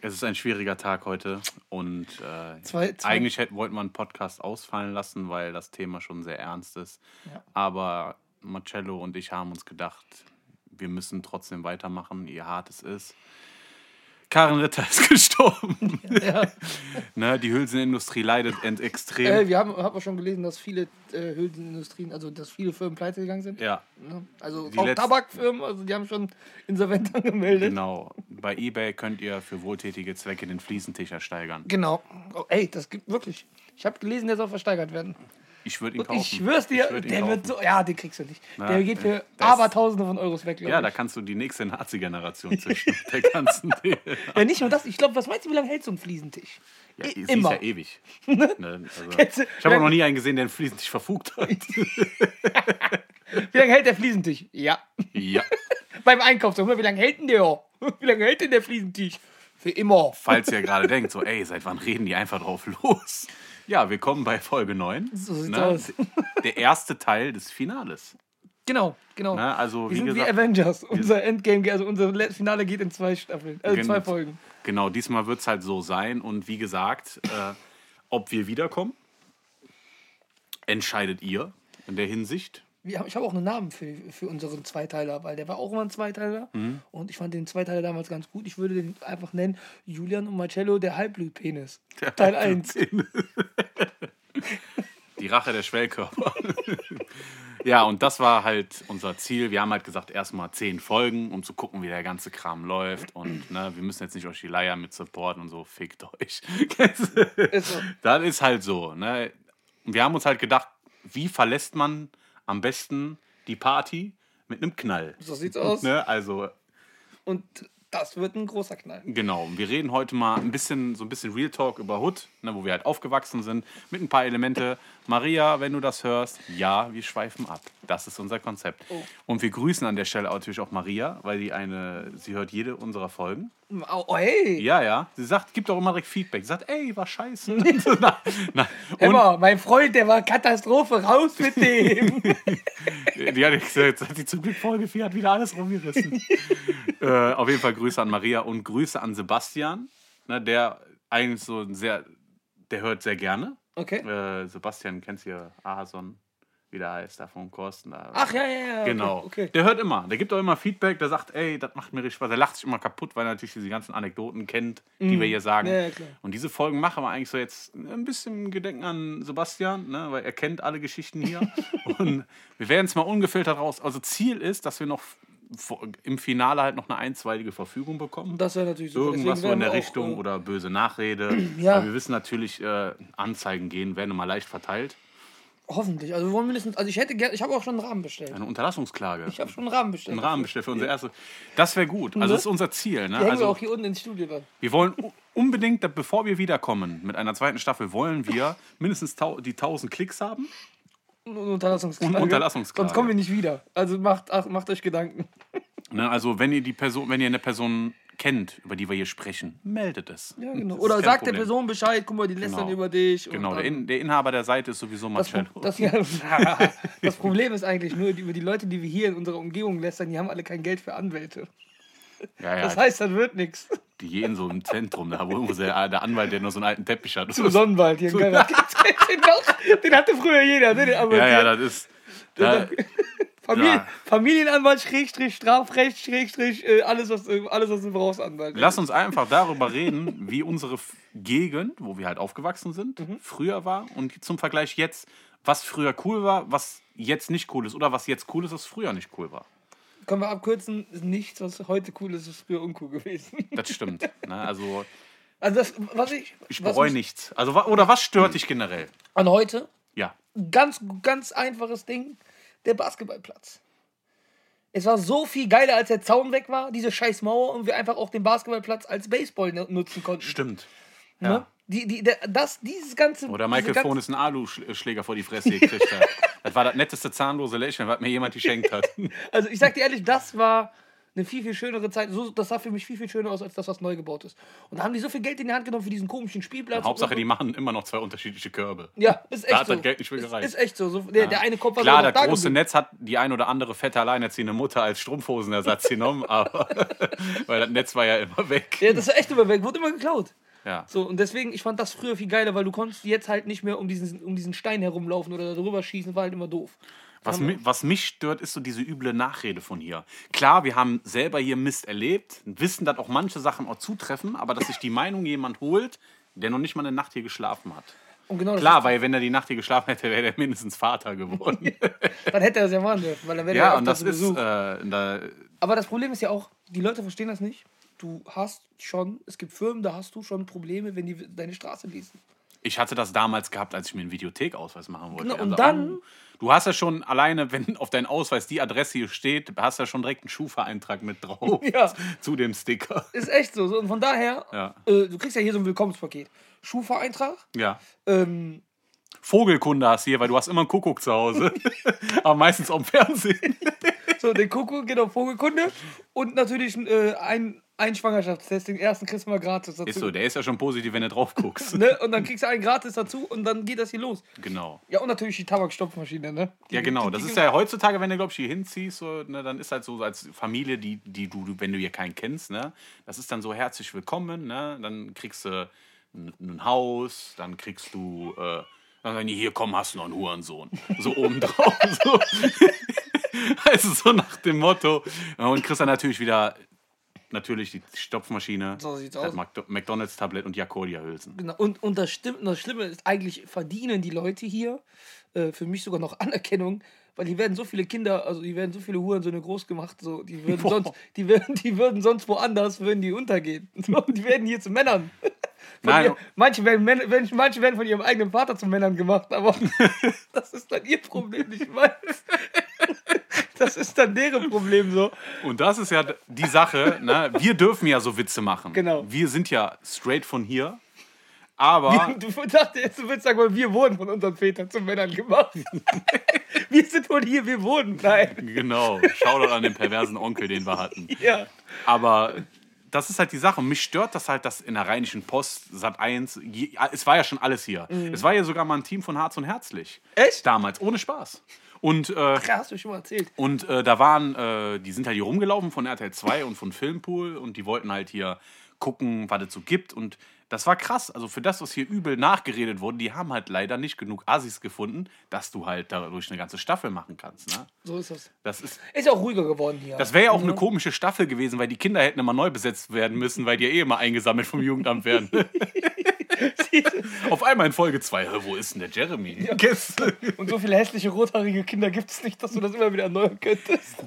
Es ist ein schwieriger Tag heute und äh, Zwei- zwei- eigentlich hätten, wollten wir einen Podcast ausfallen lassen, weil das Thema schon sehr ernst ist. Ja. Aber Marcello und ich haben uns gedacht, wir müssen trotzdem weitermachen, ihr hart es ist. Karin Ritter ist gestorben. Ja. ne, die Hülsenindustrie leidet extrem. Äh, wir haben, haben auch schon gelesen, dass viele äh, Hülsenindustrien, also dass viele Firmen pleite gegangen sind. ja, Ne? Also Die auch letz- Tabakfirmen, also die haben schon insolvent angemeldet. genau. Bei eBay könnt ihr für wohltätige Zwecke den Fliesentisch ersteigern. Genau. Oh, ey, das gibt wirklich. Ich habe gelesen, der soll versteigert werden. Ich würde ihn kaufen. ich schwör's dir, würd ihn der wird so. Ja, den kriegst du nicht. Na, der geht für das- Abertausende von Euros weg, Ja, ich. da kannst du die nächste Nazi-Generation züchten. der ganzen. Ja, nicht nur das. Ich glaube, was meinst du, wie lange hält so ein Fliesentisch? Ja, sie immer. ist ja ewig. Ne? Also, Kennst du- ich habe auch noch nie einen gesehen, der einen Fliesentisch verfugt hat. Wie lange hält der Fliesentisch? Ja. ja. Beim Einkauf. so, Wie lange hält denn der? Wie lange hält denn der Fliesentisch? Für immer. Falls ihr gerade denkt, so, ey, seit wann reden die einfach drauf los? Ja, willkommen bei Folge 9. So sieht's ne? aus. Der erste Teil des Finales. Genau, genau. Ne? Also, Wir wie sind wie gesagt, Avengers. Unser Endgame, also unser Le- Finale geht in zwei Staffeln, also Gen- zwei Folgen. genau, diesmal wird es halt so sein. Und wie gesagt, äh, ob wir wiederkommen, entscheidet ihr in der Hinsicht. Haben, ich habe auch einen Namen für, für unseren Zweiteiler, weil der war auch immer ein Zweiteiler. Mhm. Und ich fand den Zweiteiler damals ganz gut. Ich würde den einfach nennen Julian und Marcello, der Halbblutpenis. Teil 1. Die Rache der Schwellkörper. ja, und das war halt unser Ziel. Wir haben halt gesagt, erstmal zehn Folgen, um zu gucken, wie der ganze Kram läuft. Und ne, wir müssen jetzt nicht euch die Leier mit supporten und so, fickt euch. Ist so. das ist halt so. Ne? Wir haben uns halt gedacht, wie verlässt man am besten die Party mit einem Knall? So sieht's aus. Ne? Also, Und das wird ein großer Knall. Genau, wir reden heute mal ein bisschen, so ein bisschen Real Talk über Hood, ne, wo wir halt aufgewachsen sind, mit ein paar Elemente. Maria, wenn du das hörst, ja, wir schweifen ab. Das ist unser Konzept. Oh. Und wir grüßen an der Stelle auch natürlich auch Maria, weil die eine, sie hört jede unserer Folgen. Oh, oh, hey! Ja, ja. Sie sagt, gibt auch immer direkt Feedback. Sie sagt, ey, war scheiße. nein. Und Emma, mein Freund, der war Katastrophe, raus mit dem! die hat gesagt, seit sie zum Glück Folge 4 hat wieder alles rumgerissen. äh, auf jeden Fall Grüße an Maria und Grüße an Sebastian, ne, der eigentlich so ein sehr, der hört sehr gerne. Okay. Äh, Sebastian kennst du ja Ahason, wie der heißt, da von Korsten. Da. Ach ja, ja, ja. Genau. Okay. okay. Der hört immer. Der gibt auch immer Feedback. Der sagt, ey, das macht mir richtig Spaß. Der lacht sich immer kaputt, weil er natürlich diese ganzen Anekdoten kennt, die wir hier sagen. Ja, ja, klar. Und diese Folgen machen wir eigentlich so jetzt ein bisschen Gedenken an Sebastian, ne, weil er kennt alle Geschichten hier. Und wir werden es mal ungefiltert raus. Also Ziel ist, dass wir noch im Finale halt noch eine einstweilige Verfügung bekommen. Das wäre natürlich super. Irgendwas so in der Richtung auch, äh, oder böse Nachrede. Ja. Aber wir wissen natürlich, äh, Anzeigen gehen, werden immer leicht verteilt. Hoffentlich. Also wir wollen mindestens. Also ich hätte gerne. Ich habe auch schon einen Rahmen bestellt. Eine Unterlassungsklage. Ich habe schon einen Rahmen bestellt. Einen Rahmen bestellt für unser erstes. Das wäre gut. Also, das ist unser Ziel. Ne? Die hängen wir Also, auch hier unten ins Studio dann. wir wollen unbedingt, bevor wir wiederkommen mit einer zweiten Staffel, wollen wir mindestens die 1000 Klicks haben. Unterlassungsklage. Unterlassungsklage. Sonst kommen wir nicht wieder. Also macht, ach, macht euch Gedanken. Ne? Also, wenn ihr die Person, wenn ihr eine Person kennt, über die wir hier sprechen, meldet es. Ja, genau. Das Oder sagt der Problem. Person Bescheid, guck mal, die lästern Genau. über dich. Genau, der, In der Inhaber der Seite ist sowieso das, Marcello. das, ja, das Problem ist eigentlich nur, die, über die Leute, die wir hier in unserer Umgebung lästern, die haben alle kein Geld für Anwälte. ja, ja, Das heißt, das wird nichts. Die gehen so im Zentrum, da wo irgendwo der, der Anwalt, der nur so einen alten Teppich hat. Zum Sonnenwald hier. in Geiler. den, noch, den hatte früher jeder. Ne? Ja, ja, hier. das ist. Da, Familien, ja. Familienanwalt, Schrägstrich, Strafrecht, Schrägstrich, äh, alles, was, alles, was du brauchst, Anwalt. Lass uns einfach darüber reden, wie unsere Gegend, wo wir halt aufgewachsen sind, Mhm. früher war und zum Vergleich jetzt, was früher cool war, was jetzt nicht cool ist oder was jetzt cool ist, was früher nicht cool war. Können wir abkürzen, ist nichts, was heute cool ist, ist früher uncool gewesen. Das stimmt. ne? Also Also das, was ich, ich bereue nichts. Also oder was stört dich generell? an heute, Ja. ganz, ganz einfaches Ding, der Basketballplatz. Es war so viel geiler, als der Zaun weg war, diese scheiß Mauer, und wir einfach auch den Basketballplatz als Baseball nu- nutzen konnten. Stimmt. Ne? Ja. Die, die, das, dieses ganze. Oder Michael ganze- Fohn ist ein Aluschläger vor die Fresse gekriegt hat. Das war das netteste zahnlose Lächeln, was mir jemand geschenkt hat. Also ich sag dir ehrlich, das war eine viel, viel schönere Zeit. So, das sah für mich viel, viel schöner aus, als das, was neu gebaut ist. Und da haben die so viel Geld in die Hand genommen für diesen komischen Spielplatz. Hauptsache, und die machen immer noch zwei unterschiedliche Körbe. Ja, ist echt Da hat so. das Geld nicht ist, gereicht. ist echt so. so der, der eine Kopf war Klar, das da große geblieben. Netz hat die ein oder andere fette alleinerziehende Mutter als Strumpfhosenersatz genommen, aber weil das Netz war ja immer weg. Ja, das ist echt immer weg, wurde immer geklaut. Ja. So, und deswegen, ich fand das früher viel geiler, weil du konntest jetzt halt nicht mehr um diesen, um diesen Stein herumlaufen oder darüber schießen, war halt immer doof. Was, mi was mich stört, ist so diese üble Nachrede von hier. Klar, wir haben selber hier Mist erlebt, wissen, dass auch manche Sachen auch zutreffen, aber dass sich die Meinung jemand holt, der noch nicht mal eine Nacht hier geschlafen hat. Und genau Klar, weil wenn er die Nacht hier geschlafen hätte, wäre er mindestens Vater geworden. dann hätte er das ja machen dürfen, weil dann wäre ja, er und öfters das ist, äh, da, Aber das Problem ist ja auch, die Leute verstehen das nicht. Du hast schon, es gibt Firmen, da hast du schon Probleme, wenn die deine Straße lesen. ich hatte das damals gehabt, als ich mir einen Videothekausweis machen wollte. Genau, und Also, dann- Du hast ja schon alleine, wenn auf deinem Ausweis die Adresse hier steht, hast ja schon direkt einen Schufa-Eintrag mit drauf Ja. zu dem Sticker. Ist echt so. so und von daher, Ja. äh, du kriegst ja hier so ein Willkommenspaket. Schufa-Eintrag, Ja. ähm, Vogelkunde hast hier, weil du hast immer einen Kuckuck zu Hause. Aber meistens am Fernsehen. so den Kuckuck, genau, Vogelkunde und natürlich äh, ein, ein Schwangerschaftstest, den ersten kriegst du mal gratis dazu. Ist so, der ist ja schon positiv, wenn du drauf guckst. Ne? Und dann kriegst du einen gratis dazu und dann geht das hier los. Genau. Ja, und natürlich die Tabakstopfmaschine, ne? Die- Ja, genau. die- Das die- ist ja heutzutage, wenn du, glaube ich, hier hinziehst, so, ne, dann ist halt so als Familie, die, die du, wenn du hier keinen kennst, ne, das ist dann so herzlich willkommen, ne? Dann kriegst du ein, ein Haus, dann kriegst du, äh, dann sagen die, hier komm, hast du noch einen Hurensohn. So obendrauf. so. also so nach dem Motto. Und kriegst dann natürlich wieder natürlich die Stopfmaschine, So sieht's das aus. Mc- McDonalds-Tablet und Jakodia-Hülsen. Genau. Und, und das stimmt, das Schlimme ist, eigentlich verdienen die Leute hier äh, für mich sogar noch Anerkennung, weil hier werden so viele Kinder, also hier werden so viele Hurensöhne groß gemacht, so, die würden Boah. sonst, die würden, die würden sonst woanders, würden die untergehen. So, die werden hier zu Männern. Nein. ihr, manche, werden, manche werden von ihrem eigenen Vater zu Männern gemacht, aber das ist dann ihr Problem, nicht meins. Das ist dann deren Problem so. Und das ist ja die Sache, ne? wir dürfen ja so Witze machen. Genau. Wir sind ja straight von hier. Aber Du dachte jetzt, du willst sagen, weil wir wurden von unseren Vätern zu Männern gemacht. wir sind von hier, wir wurden. Nein. genau, schau doch an den perversen Onkel, den wir hatten. Ja. Aber das ist halt die Sache. Mich stört das halt, dass in der Rheinischen Post, Sat 1, je, es war ja schon alles hier. Es war ja sogar mal ein Team von Harz und Herzlich. Echt? Damals, ohne Spaß. Und, äh, Ja, hast du schon mal erzählt. und äh, da waren, äh, die sind halt hier rumgelaufen von RTL 2 und von Filmpool und die wollten halt hier gucken, was es so gibt. Und das war krass. Also für das, was hier übel nachgeredet wurde, die haben halt leider nicht genug Assis gefunden, dass du halt dadurch eine ganze Staffel machen kannst. Ne? So ist das. Das ist Ist ja auch ruhiger geworden hier. das wäre ja auch eine komische Staffel gewesen, weil die Kinder hätten immer neu besetzt werden müssen, weil die ja eh immer eingesammelt vom Jugendamt werden. Auf einmal in Folge 2, wo ist denn der Jeremy? Guess. Und so viele hässliche rothaarige Kinder gibt es nicht, dass du das immer wieder erneuern könntest.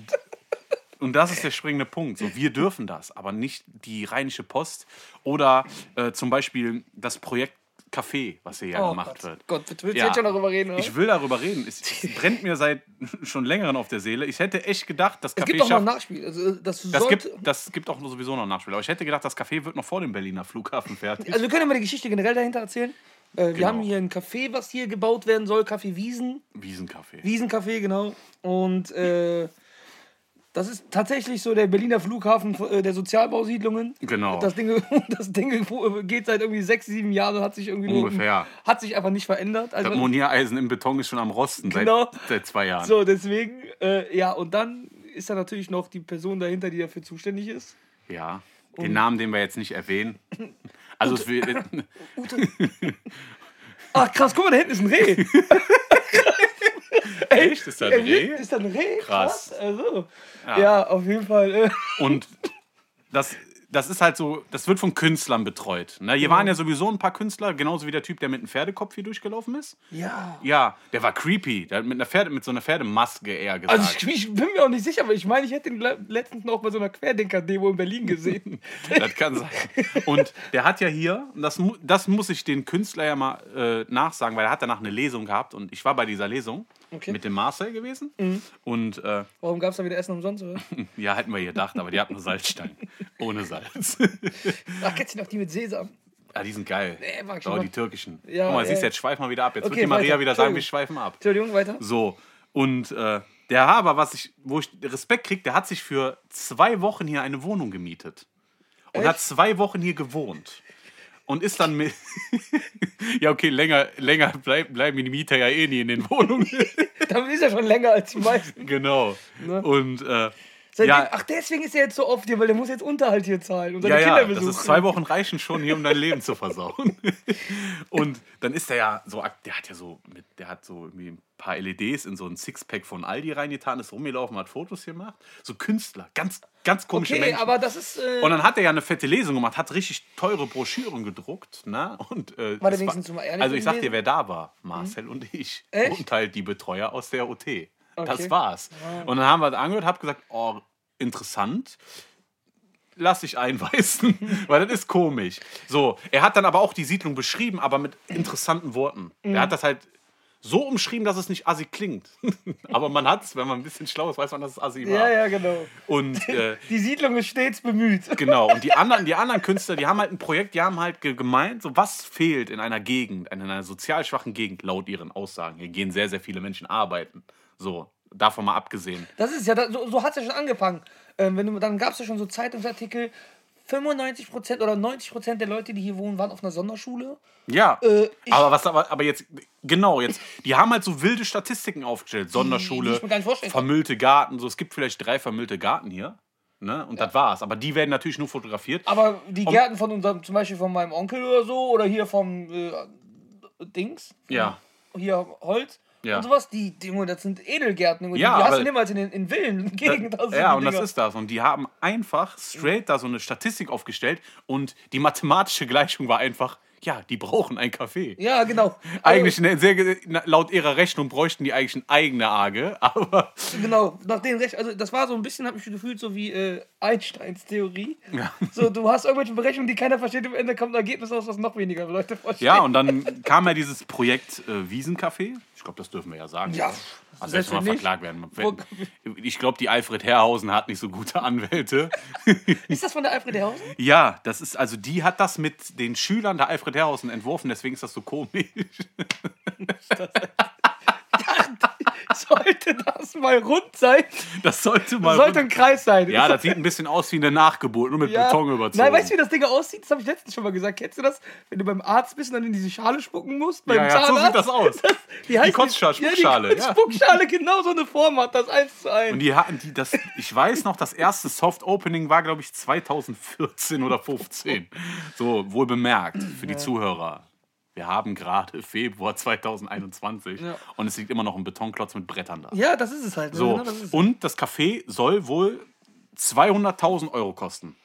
Und das ist der springende Punkt. So, wir dürfen das, aber nicht die Rheinische Post oder äh, zum Beispiel das Projekt Café, was hier ja gemacht Gott. wird. Gott, willst du Ja. jetzt schon darüber reden? Oder? Ich will darüber reden. Es, es brennt mir seit schon längeren auf der Seele. Ich hätte echt gedacht, das es Café gibt doch noch ein. Nachspiel. Also, das Das gibt, das gibt auch sowieso noch ein Nachspiel. Aber ich hätte gedacht, das Café wird noch vor dem Berliner Flughafen fertig. also wir können mal die Geschichte generell dahinter erzählen. Äh, wir Genau. haben hier ein Café, was hier gebaut werden soll, Café Wiesen. Wiesencafé. Wiesencafé, genau. Und äh, das ist tatsächlich so der Berliner Flughafen äh, der Sozialbausiedlungen. Genau. Das Ding, das Ding geht seit irgendwie sechs, sieben Jahren und hat sich irgendwie nur- Ungefähr. hat sich einfach nicht verändert. Also, Das Moniereisen im Beton ist schon am Rosten Genau. seit, seit zwei Jahren. so, deswegen, äh, ja, und dann ist da natürlich noch die Person dahinter, die dafür zuständig ist. Ja. Den Namen, den wir jetzt nicht erwähnen. Also es wird, Ach krass, guck mal, da hinten ist ein Reh. Echt? Ist da ein Reh? Ist da ein Reh? Krass. Also, ja. Ja. auf jeden Fall. Äh, Und das, das ist halt so, das wird von Künstlern betreut. Ne? Hier waren ja sowieso ein paar Künstler, genauso wie der Typ, der mit einem Pferdekopf hier durchgelaufen ist. ja. Ja, der war creepy. Der hat mit, einer Pferde, mit so einer Pferdemaske eher gesagt. Also ich, ich bin mir auch nicht sicher, aber ich meine, ich hätte ihn le- letztens noch bei so einer Querdenker-Demo in Berlin gesehen. Das kann sein. Und der hat ja hier, das, das muss ich den Künstler ja mal äh, nachsagen, weil er hat danach eine Lesung gehabt und ich war bei dieser Lesung Okay. mit dem Marcel gewesen. Und äh, Warum gab es da wieder Essen umsonst, oder? ja, hätten wir gedacht, aber die hatten nur Salzstein. Ohne Salz. Ach, kennst du noch die mit Sesam? ja, die sind geil. Nee, mag ich oh, die türkischen. Ja, Guck mal, ja. siehst du, jetzt schweifen wir wieder ab. Jetzt Okay, wird die Maria weiter. wieder sagen, wir schweifen ab. Entschuldigung, weiter. So, und äh, Der aber, was ich, wo ich Respekt kriege, der hat sich für zwei Wochen hier eine Wohnung gemietet. Und Echt? hat zwei Wochen hier gewohnt. Und ist dann mit. ja, okay, länger, länger bleib, bleiben die Mieter ja eh nie in den Wohnungen. Damit ist er schon länger als die meisten. genau. Ne? Und äh, Seitdem, ja, Ach, deswegen ist er jetzt so oft hier, weil der muss jetzt Unterhalt hier zahlen und seine ja, ja, Kinder das besuchen. ist zwei Wochen reichen schon hier, um dein Leben zu versauen. Und dann ist er ja so, der hat ja so, mit, der hat so irgendwie ein paar LEDs in so ein Sixpack von Aldi reingetan, ist rumgelaufen, hat Fotos gemacht. So Künstler, ganz, ganz komische Okay, Menschen. aber das ist. Äh, Und dann hat er ja eine fette Lesung gemacht, hat richtig teure Broschüren gedruckt. Ne? Und, äh, War der wenigstens ehrlich Also ich sag dir, wer da war. Marcel und ich. Echt? Und halt die Betreuer aus der OT. Das Okay. war's. Und dann haben wir das angehört, hab gesagt, oh, interessant. Lass dich einweisen, weil das ist komisch. So, er hat dann aber auch die Siedlung beschrieben, aber mit interessanten Worten. Mhm. Er hat das halt so umschrieben, dass es nicht assi klingt. aber man hat es, wenn man ein bisschen schlau ist, weiß man, dass es assi war. ja, ja, genau. Und äh, Die Siedlung ist stets bemüht. Genau, und die anderen, die anderen Künstler, die haben halt ein Projekt, die haben halt ge- gemeint, so was fehlt in einer Gegend, in einer sozial schwachen Gegend, laut ihren Aussagen. Hier gehen sehr, sehr viele Menschen arbeiten. So, davon mal abgesehen. Das ist ja, so, so hat es ja schon angefangen. Ähm, wenn du, dann gab es ja schon so Zeitungsartikel, 95% oder 90% der Leute, die hier wohnen, waren auf einer Sonderschule. Ja, Äh, aber was aber, aber jetzt, genau, jetzt, die haben halt so wilde Statistiken aufgestellt. Sonderschule, ich mir gar nicht vorstellen kann. vermüllte Garten, so, es gibt vielleicht drei vermüllte Garten hier. Ne? Und das war's. Aber die werden natürlich nur fotografiert. Aber die Gärten von unserem, zum Beispiel von meinem Onkel oder so, oder hier vom äh, Dings, Ja. hier Holz Ja. und sowas, die, die, das sind Edelgärten. Junge. Ja, die hast du niemals in den in Villen Gegend. Ja, und das ist das. Und die haben einfach straight da so eine Statistik aufgestellt und die mathematische Gleichung war einfach, ja, die brauchen ein Café. Ja, genau. Eigentlich eine sehr, laut ihrer Rechnung bräuchten die eigentlich eine eigene AGE, aber genau, nach den Recht, also das war so ein bisschen, habe ich gefühlt, so wie äh, Einsteins Theorie. Ja. So, du hast irgendwelche Berechnungen, die keiner versteht, am Ende kommt ein Ergebnis raus, was noch weniger Leute verstehen. ja, und dann kam ja dieses Projekt äh, Wiesencafé. Ich glaube, das dürfen wir ja sagen. Ja, Also selbst mal verklagt werden. Ich glaube, die Alfred Herrhausen hat nicht so gute Anwälte. Ist das von der Alfred Herrhausen? Ja, das ist, also die hat das mit den Schülern der Alfred Herrhausen entworfen, deswegen ist das so komisch. Sollte das mal rund sein? Das sollte mal. Das sollte ein Kreis sein. Ja, das sieht ein bisschen aus wie eine Nachgeburt, nur mit Beton überzogen. Nein, weißt du, wie das Ding aussieht? Das habe ich letztens schon mal gesagt. Kennst du das? Wenn du beim Arzt bist und dann in diese Schale spucken musst? Beim Ja, ja, so Zahnarzt? sieht das aus. Die, heißt Kotzschale, Spuckschale, Ja, die ja. Spuckschale, genau so eine Form hat das eins zu eins. Und die hatten die, das, ich weiß noch, das erste Soft Opening war, glaube ich, 2014 oder 15. So, wohl bemerkt für die Zuhörer. Wir haben gerade Februar 2021 Ja. und es liegt immer noch ein Betonklotz mit Brettern da. Ja, das ist es halt. ne? So, Genau, das es. und das Café soll wohl 200.000 Euro kosten.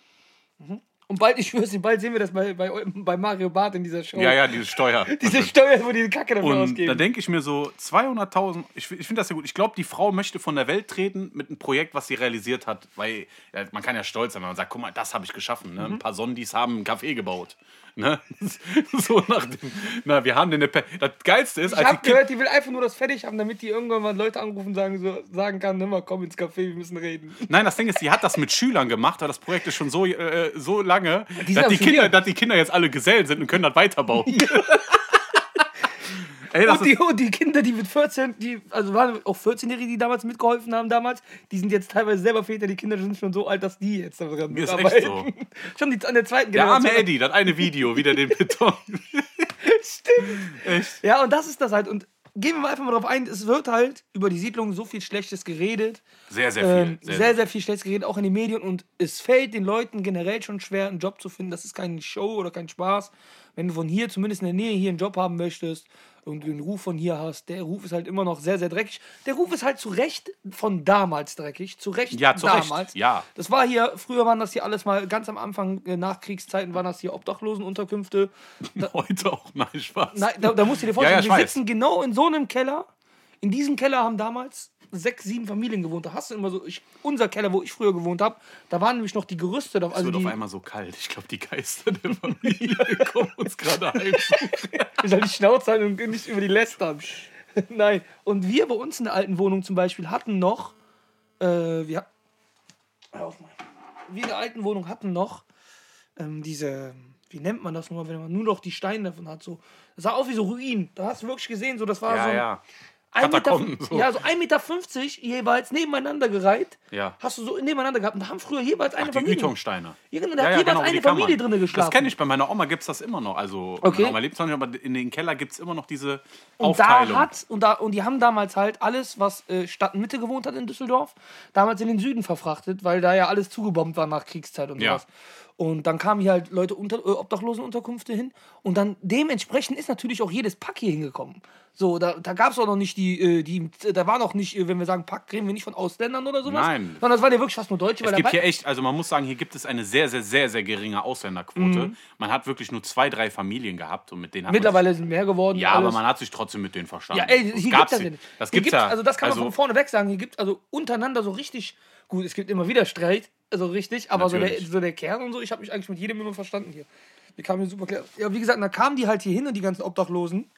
Und bald, ich schwör's dir, bald sehen wir das bei, bei, bei Mario Barth in dieser Show. Ja, ja, diese Steuer. Diese Steuer, wo die Kacke dafür Und da ausgeben. denke ich mir so, 200.000, ich, ich finde das ja gut. Ich glaube, die Frau möchte von der Welt treten mit einem Projekt, was sie realisiert hat. Weil ja, man kann ja stolz sein, wenn man sagt, guck mal, das habe ich geschaffen. Ne? Ein paar Sondis haben einen Café gebaut. Ne? so nach dem, na, wir haben den... Pe- Das Geilste ist, Ich als hab die Kind, gehört, die will einfach nur das fertig haben, damit die irgendwann mal Leute anrufen und sagen, so, sagen kann, nimm mal, komm ins Café, wir müssen reden. Nein, das Ding ist, die hat das mit Schülern gemacht, aber das Projekt ist schon so, äh, so lange, Die dass die, Kinder, dass die Kinder jetzt alle Gesellen sind und können das weiterbauen. Ey, Und die, und die Kinder, die mit 14, die, also waren auch 14-Jährige, die damals mitgeholfen haben damals, die sind jetzt teilweise selber Väter, die Kinder sind schon so alt, dass die jetzt daran Ist echt so. schon die, an der zweiten der arme Generation. Eddie, das eine Video, wieder den Beton. Stimmt. Echt? Ja, und das ist das halt. Und gehen wir mal einfach mal drauf ein, es wird halt über die Siedlung so viel Schlechtes geredet. Sehr, sehr viel. Ähm, sehr, sehr, sehr viel Schlechtes geredet, auch in den Medien. Und es fällt den Leuten generell schon schwer, einen Job zu finden. Das ist keine Show oder kein Spaß. Wenn du von hier, zumindest in der Nähe, hier einen Job haben möchtest und den Ruf von hier hast, der Ruf ist halt immer noch sehr, sehr dreckig. Der Ruf ist halt zu Recht von damals dreckig. Zu Recht Ja, zu Recht, damals. ja. Das war hier, früher waren das hier alles mal ganz am Anfang, äh, Nachkriegszeiten waren das hier Obdachlosenunterkünfte. Heute auch, nein, Spaß. Nein, da, da musst du dir vorstellen, Ja, ja, wir sitzen genau in so einem Keller. In diesem Keller haben damals sechs, sieben Familien gewohnt. Da hast du immer so, ich, unser Keller, wo ich früher gewohnt habe, da waren nämlich noch die Gerüste. da- Es Also wird die, auf einmal so kalt. Ich glaube, die Geister der Familie kommen uns gerade heimsuchen. ich soll die Schnauze halten und nicht über die lästern. Nein. Und wir bei uns in der alten Wohnung zum Beispiel hatten noch, äh, wir, wir in der alten Wohnung hatten noch ähm, diese, wie nennt man das nur, wenn man nur noch die Steine davon hat, so, das sah aus wie so Ruinen. Da hast du wirklich gesehen, so, das war so, Ja, ein- ja. 1,50 Meter, Katakomben, so. ja, so 1,50 Meter jeweils nebeneinander gereiht. Ja. Hast du so nebeneinander gehabt. Und da haben früher jeweils eine Die Familie. Gütungsteine. Ja, genau, da hat jeweils die eine. Familie drin geschlafen. Das kenne ich, bei meiner Oma gibt es das immer noch. Also, Okay. meine Oma lebt zwar nicht, aber in den Keller gibt es immer noch diese Und Aufteilung. da hat, und, da, und die haben damals halt alles, was äh, Stadtmitte gewohnt hat in Düsseldorf, damals in den Süden verfrachtet, weil da ja alles zugebombt war nach Kriegszeit und Ja. Und dann kamen hier halt Leute unter äh, Obdachlosenunterkünfte hin. Und dann dementsprechend ist natürlich auch jedes Pack hier hingekommen. So, da, da gab es auch noch nicht die, äh, die, da war noch nicht, äh, wenn wir sagen Pack, reden wir nicht von Ausländern oder sowas. Nein. Sondern das waren ja wirklich fast nur Deutsche. Es weil gibt hier echt, also man muss sagen, hier gibt es eine sehr, sehr, sehr, sehr geringe Ausländerquote. Mhm. Man hat wirklich nur zwei, drei Familien gehabt und mit denen hat Mittlerweile sind mehr geworden. Ja, aber alles. man hat sich trotzdem mit denen verstanden. Ja, ey, hier gibt das ja nicht. Das gibt's ja. Also das kann man also, von vorne weg sagen. Hier gibt also untereinander so richtig, gut, es gibt immer wieder Streit, also richtig, aber so der, so der Kern und so, ich habe mich eigentlich mit jedem immer verstanden hier. Wir kamen hier super klar. Ja, wie gesagt, da kamen die halt hier hin und die ganzen Obdachlosen.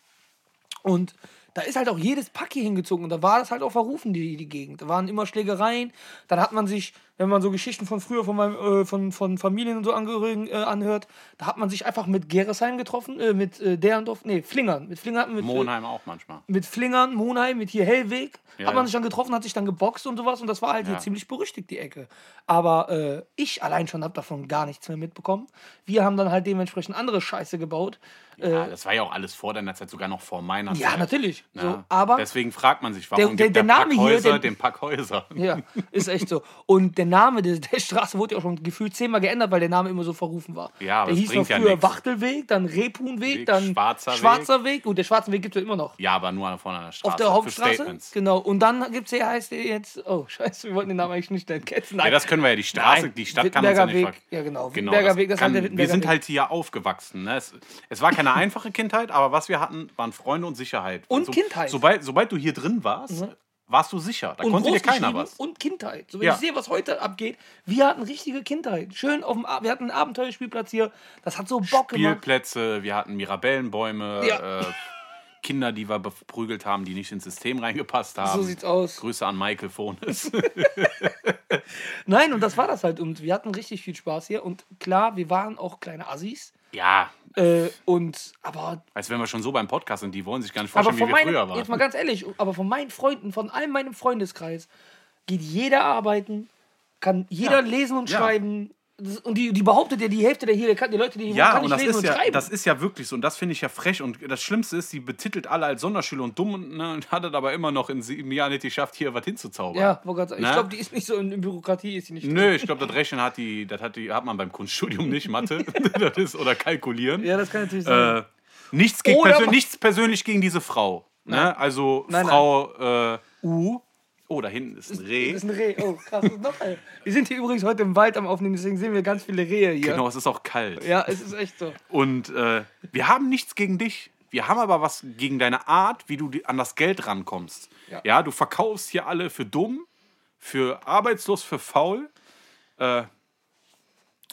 Und da ist halt auch jedes Pack hier hingezogen und da war das halt auch verrufen, die, die Gegend. Da waren immer Schlägereien. Dann hat man sich, wenn man so Geschichten von früher von, meinem, äh, von, von Familien und so Angehörigen äh, anhört, da hat man sich einfach mit Geresheim getroffen, äh, mit äh, Derendorf, nee, Flingern. Mit Flingern, mit, äh, Monheim auch manchmal. mit Flingern, Monheim, mit hier Hellweg. Ja, hat man sich dann getroffen, hat sich dann geboxt und sowas und das war halt hier Ja. ziemlich berüchtigt, die Ecke. Aber äh, ich allein schon habe davon gar nichts mehr mitbekommen. Wir haben dann halt dementsprechend andere Scheiße gebaut. Ja, das war ja auch alles vor deiner Zeit, sogar noch vor meiner Äh, Ja, Zeit. natürlich. Ja. So, aber Deswegen fragt man sich, warum Der- der- der, der Name hier, Packhäuser der- den Packhäuser? ja, ist echt so. Und der Name der, der Straße wurde ja auch schon gefühlt zehnmal geändert, weil der Name immer so verrufen war. Ja, aber der es hieß noch bringt ja früher. Wachtelweg, dann Rebhuhnweg, Weg, dann Schwarzer Weg. Schwarzer Weg. Und der Schwarze Weg gibt es ja immer noch. Ja, aber nur vorne an der Straße. Auf der für Hauptstraße? Statements. Genau. Und dann gibt es hier, heißt der jetzt, oh, scheiße, wir wollten den Namen eigentlich nicht nennen. Ketzen. Ja, das können wir ja. Die Straße, Nein, die Stadt kann uns ja Wittenberger nicht Weg. ver- Ja, genau. Genau, Wittenberger das Weg, das kann, hat der wir Wittenberger sind Weg. halt hier aufgewachsen. Ne? Es, es war keine einfache Kindheit, aber was wir hatten, waren Freunde und Sicherheit. Und Kindheit. Sobald, sobald du hier drin warst, warst du sicher. Da und konnte dir keiner was. Und Kindheit. So, wenn Ja. ich sehe, was heute abgeht, wir hatten richtige Kindheit. Schön auf dem, wir hatten einen Abenteuerspielplatz hier. Das hat so Bock gemacht. Spielplätze, wir hatten Mirabellenbäume, Ja. äh, Kinder, die wir beprügelt haben, die nicht ins System reingepasst haben. So sieht's aus. Grüße an Michael Fones. Nein, und das war das halt. Und wir hatten richtig viel Spaß hier. Und klar, wir waren auch kleine Assis. Ja, Äh, und, aber als wenn wir schon so beim Podcast sind, die wollen sich gar nicht vorstellen, wie wir früher meinen, jetzt mal waren. ganz ehrlich, aber von meinen Freunden, von all meinem Freundeskreis, geht jeder arbeiten, kann jeder Ja. lesen und Ja. schreiben. Und die, die behauptet ja, die Hälfte der hier, die Leute, die Ja, kann und nicht das lesen ist, und ja, schreiben. das ist ja wirklich so. Und das finde ich ja frech. Und das Schlimmste ist, sie betitelt alle als Sonderschüler und dumm und, ne, und hat es aber immer noch in sieben Jahren nicht geschafft, hier was hinzuzaubern. ja, sagen. ich Ne? glaube, die ist nicht so in, in Bürokratie, ist sie nicht. Nö, ich glaube, das Rechnen hat die, das hat die, hat man beim Kunststudium nicht, Mathe. das ist, oder Kalkulieren. Ja, das kann natürlich sein. Äh, nichts, gegen Oder persö ma- nichts persönlich gegen diese Frau. Ne? Also Nein, Frau Äh, U. Oh, da hinten ist ein Reh. Das ist ein Reh. Oh, krass. das ist noch ein. Wir sind hier übrigens heute im Wald am Aufnehmen, deswegen sehen wir ganz viele Rehe hier. Genau, es ist auch kalt. Ja, es ist echt so. Und äh, wir haben nichts gegen dich. Wir haben aber was gegen deine Art, wie du an das Geld rankommst. Ja. Ja, du verkaufst hier alle für dumm, für arbeitslos, für faul. Äh,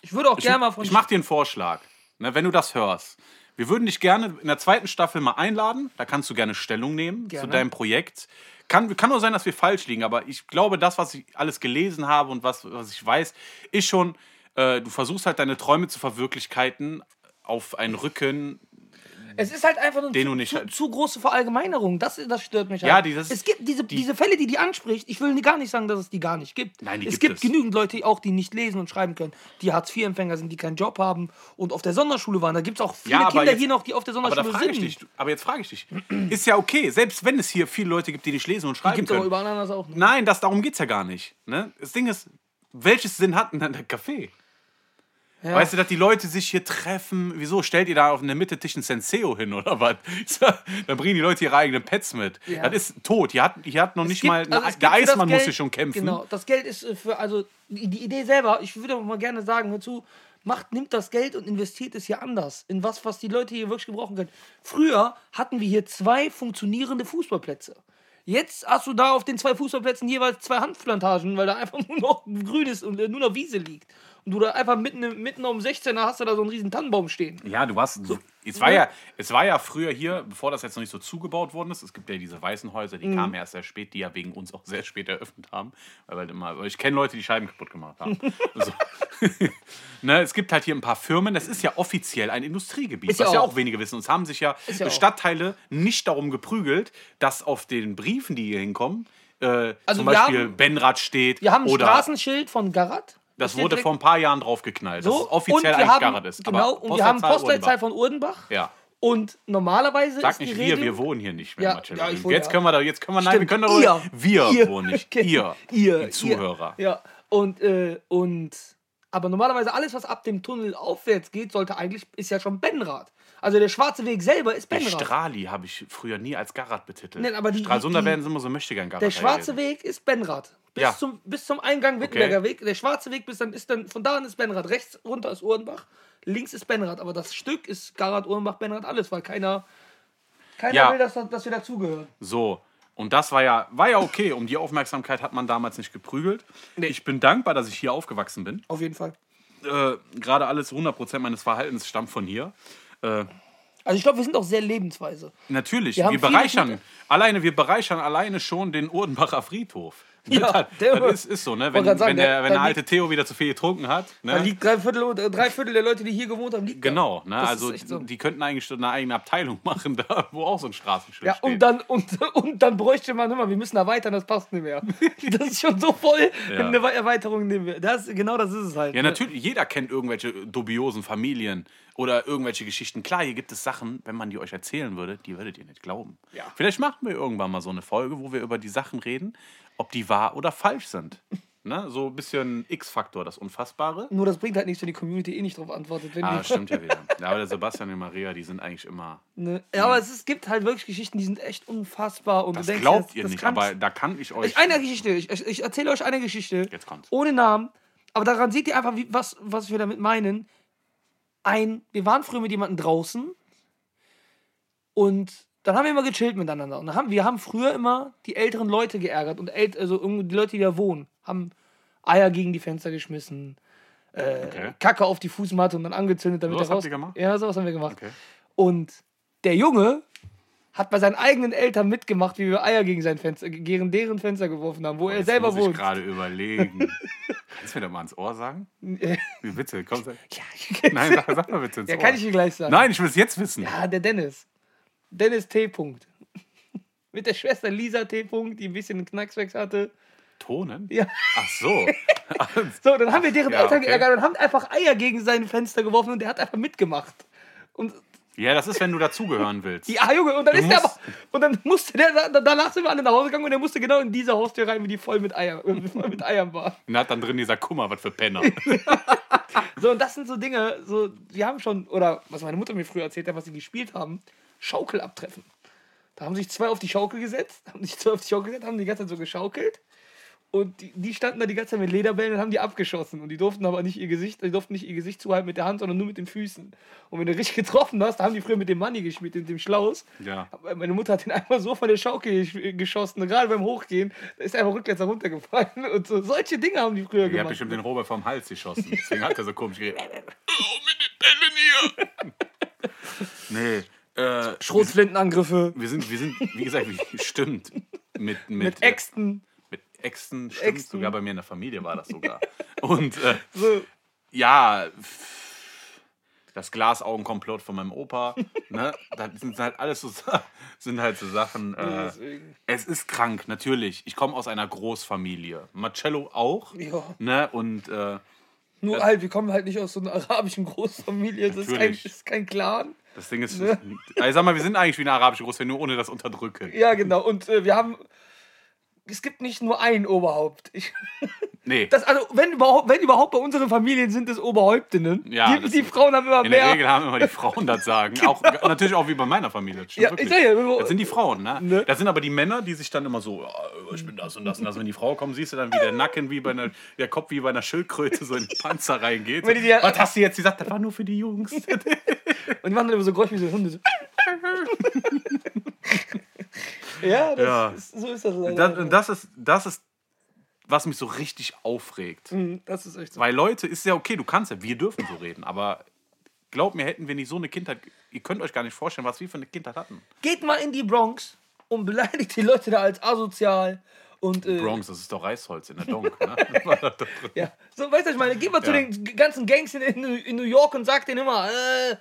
Ich würde auch gerne mal von ich mache dir einen Vorschlag, ne, wenn du das hörst. Wir würden dich gerne in der zweiten Staffel mal einladen. Da kannst du gerne Stellung nehmen Gerne. zu deinem Projekt. Kann, kann nur sein, dass wir falsch liegen, aber ich glaube, das, was ich alles gelesen habe und was, was ich weiß, ist schon, äh, du versuchst halt deine Träume zu verwirklichkeiten auf einen Rücken Es ist halt einfach eine zu, zu, halt- zu große Verallgemeinerung. Das, das stört mich Ja, halt. die- das- es gibt diese, die- diese Fälle, die die anspricht. Ich will gar nicht sagen, dass es die gar nicht gibt. Nein, die es gibt gibt es. genügend Leute, auch die nicht lesen und schreiben können, die Hartz-IV-Empfänger sind, die keinen Job haben und auf der Sonderschule waren. Da gibt es auch viele Ja, aber Kinder jetzt- hier noch, die auf der Aber Sonderschule ich sind. dich, aber jetzt frage ich dich, ist ja okay, selbst wenn es hier viele Leute gibt, die nicht lesen und schreiben Gibt es aber können. überall anders auch nicht. Nein, das, darum geht es ja gar nicht. Ne? Das Ding ist, welches Sinn hat denn der Kaffee? Ja. Weißt du, dass die Leute sich hier treffen? Wieso stellt ihr da auf der Mitte Tisch ein Senseo hin oder was? Dann bringen die Leute ihre eigenen Pets mit. Ja. Das ist tot. Hier hat, hier hat noch Es nicht gibt- mal. also es der Eismann muss sich schon kämpfen. Genau, das Geld ist äh, für, also die, Idee selber, ich würde auch mal gerne sagen, hör zu, macht, nimmt das Geld und investiert es hier anders. In was, was die Leute hier wirklich gebrauchen können. Früher hatten wir hier zwei funktionierende Fußballplätze. Jetzt hast du da auf den zwei Fußballplätzen jeweils zwei Hanfplantagen, weil da einfach nur noch grün ist und äh, nur noch Wiese liegt. Und du da einfach mitten, mitten um 16er hast du da so einen riesen Tannenbaum stehen. Ja, du warst. es, war ja, es war ja früher hier, bevor das jetzt noch nicht so zugebaut worden ist. Es gibt ja diese weißen Häuser, die kamen erst sehr spät, die ja wegen uns auch sehr spät eröffnet haben. Weil halt immer, ich kenne Leute, die Scheiben kaputt gemacht haben. so. ne, es gibt halt hier ein paar Firmen. Das ist ja offiziell ein Industriegebiet, Ist was ja auch. auch wenige wissen. Es haben sich ja, ja. Stadtteile nicht darum geprügelt, dass auf den Briefen, die hier hinkommen, äh, Also zum Beispiel haben- Benrad steht. Wir haben ein Straßenschild von Garat. Das wurde vor ein paar Jahren draufgeknallt. dass es so. offiziell wir eigentlich haben, Garrett ist. Genau, aber und wir haben Postleitzahl von Urdenbach. Ja. Und normalerweise Sag ist die nicht Regel... wir, wir wohnen hier nicht mehr, Ja, ja, wohne jetzt ja. können wir da, jetzt können wir, nein, wir können darüber, wir Ihr. wohnen nicht, ihr, ihr, die Zuhörer. Ihr. Ja, und, äh, und, aber normalerweise alles, was ab dem Tunnel aufwärts geht, sollte eigentlich, ist ja schon Benrad. Also der schwarze Weg selber ist Benrad. Strali habe ich früher nie als Garrad betitelt. Nein, aber die- Stralsunder die- werden sie immer so möchte gern Garrad. Der schwarze Weg ist Benrad. Bis, Ja. zum, bis zum Eingang Wittenberger Weg. Der schwarze Weg bis dann ist dann, von da an ist Benrad. Rechts runter ist Uhrenbach, links ist Benrad. Aber das Stück ist Garat, Uhrenbach, Benrad, alles, weil keiner, keiner Ja. will, dass, dass wir dazugehören. So. Und das war ja, war ja okay. Um die Aufmerksamkeit hat man damals nicht geprügelt. Ich bin dankbar, dass ich hier aufgewachsen bin. Auf jeden Fall. Äh, Gerade alles 100% meines Verhaltens stammt von hier. Äh, Also ich glaube, wir sind auch sehr lebensweise. natürlich, Wir wir, bereichern, alleine, wir bereichern alleine schon den Urdenbacher Friedhof. Ja, der- das ist, ist so, ne? Wenn, sagen, wenn, der, wenn der alte Theo wieder zu viel getrunken hat. Ne? Da liegt drei Viertel, drei Viertel der Leute, die hier gewohnt haben, liegt. Genau, ne? Also so. die könnten eigentlich schon eine eigene Abteilung machen, da wo auch so ein Straßenschild Ja, steht. und dann, und, und dann bräuchte man immer, wir müssen erweitern, das passt nicht mehr. Das ist schon so voll, Ja. eine Erweiterung nehmen wir. Das, genau das ist es halt. ja, ne? natürlich, jeder kennt irgendwelche dubiosen Familien oder irgendwelche Geschichten. Klar, hier gibt es Sachen, wenn man die euch erzählen würde, die würdet ihr nicht glauben. Ja. Vielleicht machen wir irgendwann mal so eine Folge, wo wir über die Sachen reden, ob die wahr oder falsch sind. Ne? So ein bisschen X-Faktor, das Unfassbare. Nur das bringt halt nichts, wenn die Community eh nicht darauf antwortet. Wenn Ah, die, das stimmt ja wieder. Ja, aber der Sebastian und Maria, die sind eigentlich immer. ne? Ja, aber es, ist, gibt halt wirklich Geschichten, die sind echt unfassbar. Und Das du denkst, glaubt das, ihr das nicht, kann's- aber da kann ich euch. Ich, eine Geschichte, ich, ich, ich erzähle euch eine Geschichte. Jetzt kommt's. Ohne Namen. Aber daran seht ihr einfach, wie, was, was wir damit meinen. Ein, wir waren früher mit jemandem draußen und dann haben wir immer gechillt miteinander. Und dann haben, wir haben früher immer die älteren Leute geärgert und ält, also die Leute, die da wohnen, haben Eier gegen die Fenster geschmissen, äh, Okay. Kacke auf die Fußmatte und dann angezündet, damit Sowas er habt ihr gemacht? Ja, sowas haben wir gemacht. Okay. Und der Junge hat bei seinen eigenen Eltern mitgemacht, wie wir Eier gegen sein Fenster, gegen deren Fenster geworfen haben, wo er Jetzt selber muss ich wohnt. gerade überlegen. Kannst du mir da mal ins Ohr sagen? Äh, Wie bitte? Komm, sag. ja, Nein, sag, sag mal bitte ins ja, Ohr. kann ich dir gleich sagen. Nein, ich will es jetzt wissen. Ja, der Dennis. Dennis T. Punkt. Mit der Schwester Lisa T. Punkt, die ein bisschen Knackswechs hatte. Tonen? Ja. Ach so. So, dann haben wir deren Ja, Eltern okay. geärgert und haben einfach Eier gegen sein Fenster geworfen und der hat einfach mitgemacht. Und ja, das ist, wenn du dazugehören willst. ja, Junge, und dann Du ist der aber. Und dann musste der, da- danach sind wir alle nach Hause gegangen und der musste genau in diese Haustür rein, wie die voll mit Eiern, äh, voll mit Eiern war. Und hat dann drin dieser Kummer, was für Penner. So, und das sind so Dinge, so, wir haben schon, oder was meine Mutter mir früher erzählt hat, was sie gespielt haben, Schaukel abtreffen. Da haben sich zwei auf die Schaukel gesetzt, haben sich zwei auf die Schaukel gesetzt, haben die ganze Zeit so geschaukelt. Und die, die standen da die ganze Zeit mit Lederbällen und haben die abgeschossen. Und die durften aber nicht ihr Gesicht, die durften nicht ihr Gesicht zuhalten mit der Hand, sondern nur mit den Füßen. Und wenn du richtig getroffen hast, da haben die früher mit dem Money gespielt, mit dem Schlaus. Ja. Meine Mutter hat den einmal so von der Schaukel gesch- geschossen, gerade beim Hochgehen, da ist er einfach rückwärts heruntergefallen. Und so, solche Dinge haben die früher habt gemacht. bestimmt den Robert vom Hals geschossen. Deswegen hat er so komisch geredet. Oh, mit den Bällen hier! nee. Äh, Schrotflintenangriffe wir sind, wir sind, wie gesagt, stimmt. Mit, mit, mit Äxten. Mit Äxten, stimmt. Äxten. Sogar bei mir in der Familie war das sogar. Und äh, So. ja, das Glasaugenkomplott von meinem Opa, ne? Das sind halt alles so, sind halt so Sachen. Äh, es ist krank, natürlich. Ich komme aus einer Großfamilie. Marcello auch. Ja. Ne? Und äh, Nur halt, wir kommen halt nicht aus so einer arabischen Großfamilie. Das ist kein, das ist kein Clan. das Ding ist, also ich sag mal, wir sind eigentlich wie eine arabische Großfamilie, nur ohne das Unterdrücken. Ja, genau. Und äh, wir haben. Es gibt nicht nur ein Oberhaupt. Ich, Nee. das, also, wenn überhaupt, wenn überhaupt bei unseren Familien sind es Oberhäuptinnen. Ja, die, die Frauen haben immer in der mehr. Regel haben immer die Frauen das sagen. Auch, natürlich auch wie bei meiner Familie. Das, Ja, ich ja, das sind die Frauen, ne? Ne? Das sind aber die Männer, die sich dann immer so, ja, ich bin das und das und das. Wenn die Frau kommt, siehst du dann, wie der Nacken wie bei einer, der Kopf wie bei einer Schildkröte so in den Panzer reingeht. Wenn die Was hast du jetzt gesagt? Das war nur für die Jungs. Und die machen dann immer so groß wie so Hunde. So. Ja, Ja. Ist, so ist das leider. Das, das, ist, das ist was mich so richtig aufregt. Mhm, Das ist echt so. Weil Leute, ist ja okay, du kannst ja, wir dürfen so reden, aber glaub mir, hätten wir nicht so eine Kindheit, ihr könnt euch gar nicht vorstellen, was wir für eine Kindheit hatten. Geht mal in die Bronx und beleidigt die Leute da als asozial. Und, äh, Bronx, das ist doch Reisholz in der Donk, ne? Ja, so, weißt du, ich meine, geht mal zu Ja. den ganzen Gangs in, in, New York und sagt denen immer, äh,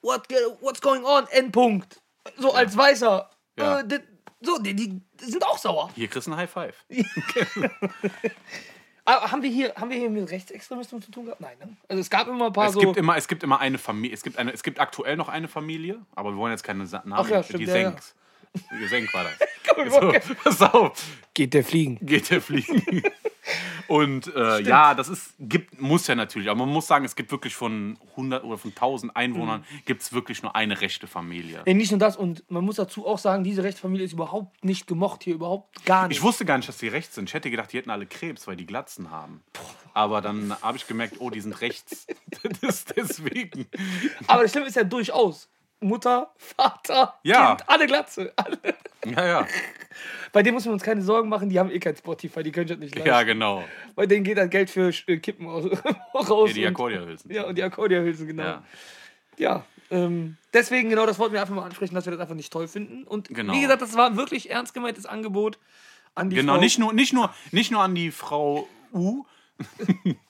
what, what's going on? Endpunkt. So als Weißer. Ja. Äh, die, so, die, die sind auch sauer. Hier kriegst du ein High Five. Aber haben wir hier, haben wir hier mit Rechtsextremismus zu tun gehabt? Nein, ne? Also es gab immer ein paar Es so. gibt immer, es gibt immer eine Familie, es gibt, eine, es gibt aktuell noch eine Familie, aber wir wollen jetzt keine Namen. Ach ja, stimmt, die ja, ja. Senks. Die Senk war das. Komm, So, pass auf. Geht der fliegen? geht der fliegen. Und äh, ja, das ist, gibt, muss ja natürlich, aber man muss sagen, es gibt wirklich von 100 oder von 1000 Einwohnern, Mhm. gibt es wirklich nur eine rechte Familie. Nee, nicht nur das, und man muss dazu auch sagen, diese Rechtsfamilie ist überhaupt nicht gemocht hier, überhaupt gar nicht. Ich wusste gar nicht, dass die rechts sind. Ich hätte gedacht, die hätten alle Krebs, weil die Glatzen haben. Aber dann habe ich gemerkt, oh, die sind rechts. das ist deswegen. Aber das Schlimme ist ja durchaus. Mutter, Vater, Ja. Kind, alle Glatze. Alle. Ja, ja. Bei denen müssen wir uns keine Sorgen machen, die haben eh kein Spotify, die können das nicht leisten. Ja, genau. Bei denen geht das Geld für äh, Kippen aus, raus. Ja, die Akkordeonhülsen. Ja, und die Akkordeonhülsen, genau. Ja. Ja, ähm, deswegen, genau, das wollten wir einfach mal ansprechen, dass wir das einfach nicht toll finden. Und Genau. wie gesagt, das war ein wirklich ernst gemeintes Angebot an die Genau, Frau. nicht nur, nicht, nur, nicht nur an die Frau U,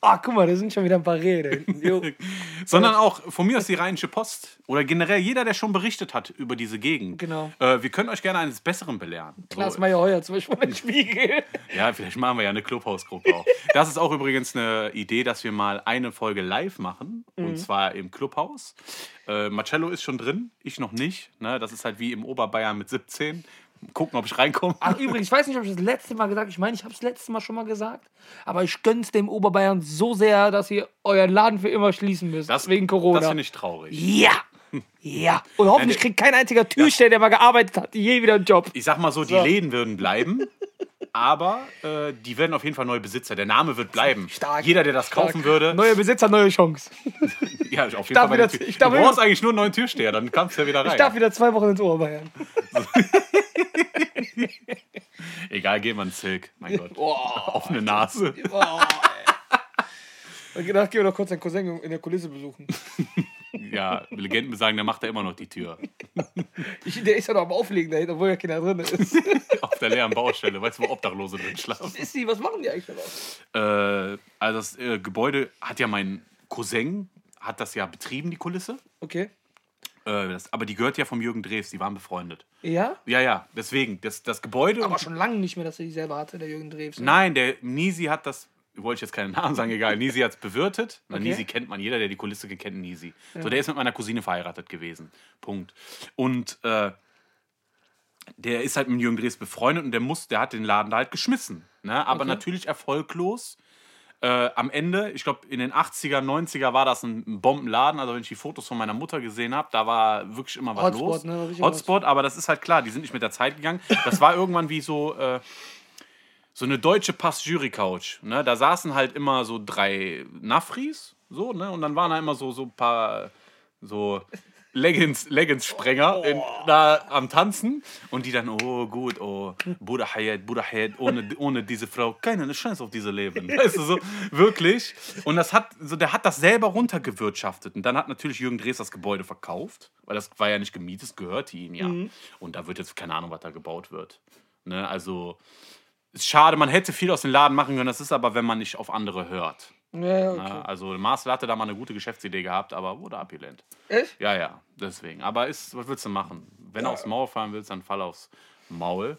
Ah, guck mal, da sind schon wieder ein paar hinten. Jo. sondern auch von mir aus die Rheinische Post oder generell jeder, der schon berichtet hat über diese Gegend. Genau. Äh, wir können euch gerne eines Besseren belehren. Klaas So, Meyer Heuer zum Beispiel mein Spiegel. ja, vielleicht machen wir ja eine Clubhausgruppe auch. Das ist auch übrigens eine Idee, dass wir mal eine Folge live machen. Mhm. Und zwar im Clubhaus. Äh, Marcello ist schon drin, ich noch nicht. Ne? Das ist halt wie im Oberbayern mit 17. Gucken, ob ich reinkomme. Ach, übrigens, ich weiß nicht, ob ich das letzte Mal gesagt habe. Ich meine, ich habe es letztes Mal schon mal gesagt. Aber ich gönn's dem Oberbayern so sehr, dass ihr euren Laden für immer schließen müsst. Das, wegen Corona. Das finde ich traurig. ja! Ja! Und hoffentlich kriegt kein einziger Türsteher, der mal gearbeitet hat, je wieder einen Job. Ich sag mal so, die So. Läden würden bleiben, aber äh, die werden auf jeden Fall neue Besitzer. Der Name wird bleiben. Stark. Jeder, der das kaufen würde, Neuer Besitzer, neue Chance. ja, auf jeden Fall. wieder- ich darf du brauchst eigentlich nur einen neuen Türsteher, dann kannst du ja wieder rein. Ich darf wieder zwei Wochen ins Oberbayern. Egal, geh mal ins Silk. Mein Gott. Boah. Auf eine Nase. Boah, ey. Danach gehen wir noch kurz einen Cousin in der Kulisse besuchen. Ja, Legenden besagen, der macht da immer noch die Tür. Ich, der ist ja noch am Auflegen dahinter, obwohl ja keiner drin ist. Auf der leeren Baustelle. Weißt du, wo Obdachlose drin schlafen? ist die, was machen die eigentlich noch? Äh, also das äh, Gebäude hat ja mein Cousin, hat das ja betrieben, die Kulisse. Okay. Äh, das, aber die gehört ja vom Jürgen Drews, die waren befreundet. Ja? Ja, ja, deswegen, das, das Gebäude. Aber schon lange nicht mehr, dass er die selber hatte, der Jürgen Drews. Nein, der Nisi hat das, wollte ich jetzt keinen Namen sagen, egal. Nisi hat es bewirtet. Weil Okay. Nisi kennt man, jeder, der die Kulisse kennt, kennt Nisi. So, der ist mit meiner Cousine verheiratet gewesen. Punkt. Und äh, der ist halt mit Jürgen Drews befreundet und der muss, der hat den Laden da halt geschmissen. Ne? Aber Okay. natürlich erfolglos. Äh, am Ende, ich glaube, in den 80er, 90er war das ein Bombenladen. Also, wenn ich die Fotos von meiner Mutter gesehen habe, da war wirklich immer was Hotspot, los. ne? Hotspot, aber das ist halt klar, die sind nicht mit der Zeit gegangen. Das war irgendwann wie so. Äh, so eine deutsche Pass-Jury-Couch. Ne? Da saßen halt immer so drei Nafris, so, ne? Und dann waren da immer so, so ein paar so Leggings, Leggings-Sprenger in, da am Tanzen. Und die dann, oh gut, oh, Buddha Hayat, Buddha Hayat, ohne, ohne diese Frau, keine Chance auf diese Leben. Weißt du, so, wirklich. Und das hat, so, der hat das selber runtergewirtschaftet. Und dann hat natürlich Jürgen Drees das Gebäude verkauft, weil das war ja nicht gemietet, es gehörte ihm ja. Und da wird jetzt keine Ahnung, was da gebaut wird. Ne? Also, ist schade, man hätte viel aus dem Laden machen können, das ist aber, wenn man nicht auf andere hört. Ja, okay. Also Marcel hatte da mal eine gute Geschäftsidee gehabt, aber wurde abgelehnt. Echt? Ja, ja, deswegen. Aber ist, was willst du machen? Wenn du aufs Maul fallen willst, dann fall aufs Maul.